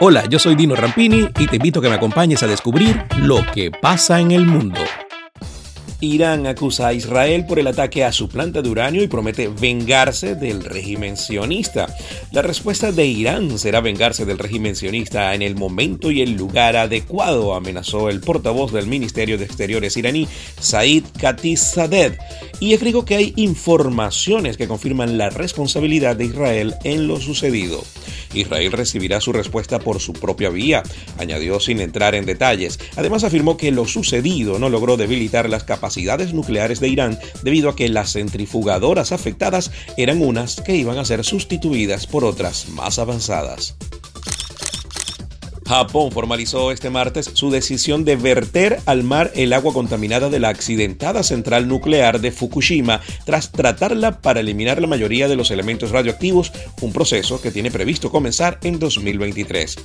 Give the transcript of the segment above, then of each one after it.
Hola, yo soy Dino Rampini y te invito a que me acompañes a descubrir lo que pasa en el mundo. Irán acusa a Israel por el ataque a su planta de uranio y promete vengarse del régimen sionista. La respuesta de Irán será vengarse del régimen sionista en el momento y el lugar adecuado, amenazó el portavoz del Ministerio de Exteriores iraní, Said Khatizadeh, y agregó que hay informaciones que confirman la responsabilidad de Israel en lo sucedido. Israel recibirá su respuesta por su propia vía, añadió sin entrar en detalles. Además afirmó que lo sucedido no logró debilitar las capacidades nucleares de Irán debido a que las centrifugadoras afectadas eran unas que iban a ser sustituidas por otras más avanzadas. Japón formalizó este martes su decisión de verter al mar el agua contaminada de la accidentada central nuclear de Fukushima tras tratarla para eliminar la mayoría de los elementos radioactivos, un proceso que tiene previsto comenzar en 2023.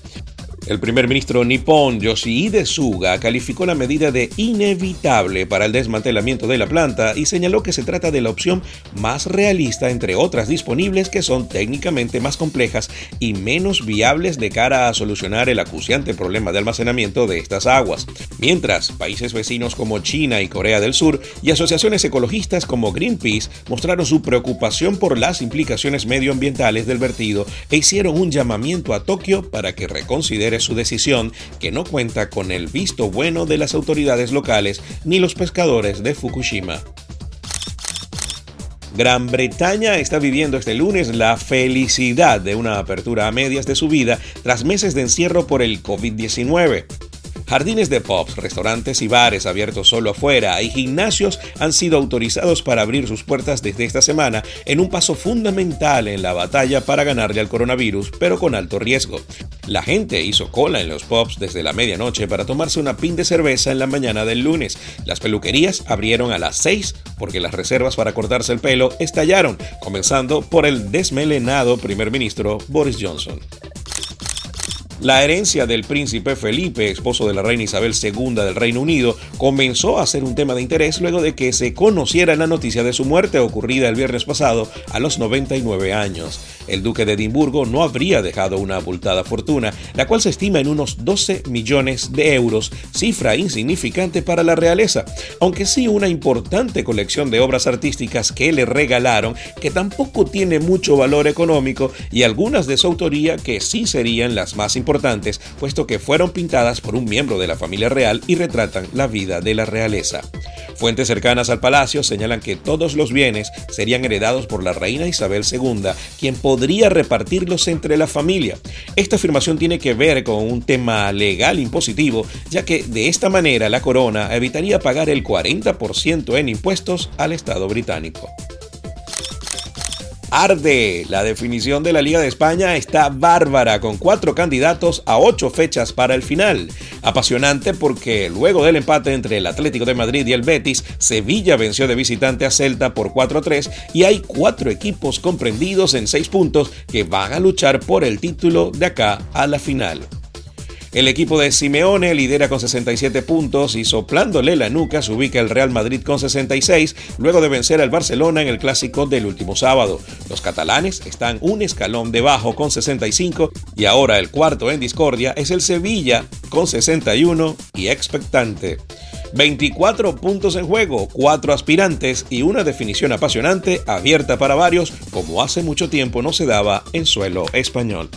El primer ministro nipón Yoshihide Suga calificó la medida de inevitable para el desmantelamiento de la planta y señaló que se trata de la opción más realista entre otras disponibles que son técnicamente más complejas y menos viables de cara a solucionar el acuciante problema de almacenamiento de estas aguas. Mientras, países vecinos como China y Corea del Sur y asociaciones ecologistas como Greenpeace mostraron su preocupación por las implicaciones medioambientales del vertido e hicieron un llamamiento a Tokio para que reconsidere su decisión que no cuenta con el visto bueno de las autoridades locales ni los pescadores de Fukushima. Gran Bretaña está viviendo este lunes la felicidad de una apertura a medias de su vida tras meses de encierro por el COVID-19. Jardines de pubs, restaurantes y bares abiertos solo afuera y gimnasios han sido autorizados para abrir sus puertas desde esta semana en un paso fundamental en la batalla para ganarle al coronavirus, pero con alto riesgo. La gente hizo cola en los pubs desde la medianoche para tomarse una pin de cerveza en la mañana del lunes. Las peluquerías abrieron a las 6 porque las reservas para cortarse el pelo estallaron, comenzando por el desmelenado primer ministro Boris Johnson. La herencia del príncipe Felipe, esposo de la reina Isabel II del Reino Unido, comenzó a ser un tema de interés luego de que se conociera la noticia de su muerte ocurrida el viernes pasado a los 99 años. El duque de Edimburgo no habría dejado una abultada fortuna, la cual se estima en unos 12 millones de euros, cifra insignificante para la realeza, aunque sí una importante colección de obras artísticas que le regalaron, que tampoco tiene mucho valor económico, y algunas de su autoría que sí serían las más importantes importantes, puesto que fueron pintadas por un miembro de la familia real y retratan la vida de la realeza. Fuentes cercanas al palacio señalan que todos los bienes serían heredados por la reina Isabel II, quien podría repartirlos entre la familia. Esta afirmación tiene que ver con un tema legal impositivo, ya que de esta manera la corona evitaría pagar el 40% en impuestos al Estado británico. Arde. La definición de la Liga de España está bárbara, con cuatro candidatos a ocho fechas para el final. Apasionante porque luego del empate entre el Atlético de Madrid y el Betis, Sevilla venció de visitante a Celta por 4-3 y hay cuatro equipos comprendidos en seis puntos que van a luchar por el título de acá a la final. El equipo de Simeone lidera con 67 puntos y soplándole la nuca se ubica el Real Madrid con 66 luego de vencer al Barcelona en el clásico del último sábado. Los catalanes están un escalón debajo con 65 y ahora el cuarto en discordia es el Sevilla con 61 y expectante. 24 puntos en juego, 4 aspirantes y una definición apasionante abierta para varios como hace mucho tiempo no se daba en suelo español.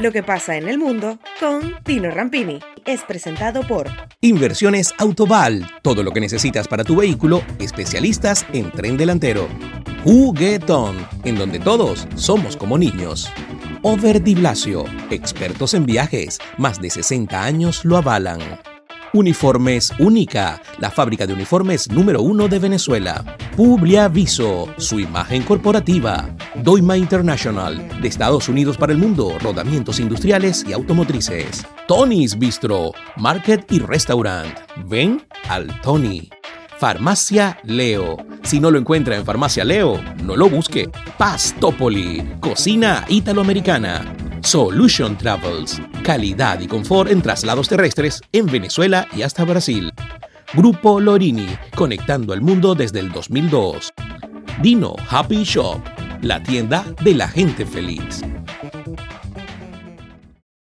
Lo que pasa en el mundo con Tino Rampini. Es presentado por Inversiones Autoval. Todo lo que necesitas para tu vehículo, especialistas en tren delantero. Juguetón, en donde todos somos como niños. Overdi Blasio, expertos en viajes, más de 60 años lo avalan. Uniformes Única, la fábrica de uniformes número uno de Venezuela. Publiaviso, su imagen corporativa. Doima International, de Estados Unidos para el mundo, rodamientos industriales y automotrices. Tony's Bistro, Market y Restaurant. Ven al Tony. Farmacia Leo. Si no lo encuentra en Farmacia Leo, no lo busque. Pastopoli, cocina italoamericana. Solution Travels, calidad y confort en traslados terrestres en Venezuela y hasta Brasil. Grupo Lorini, conectando al mundo desde el 2002. Dino Happy Shop, la tienda de la gente feliz.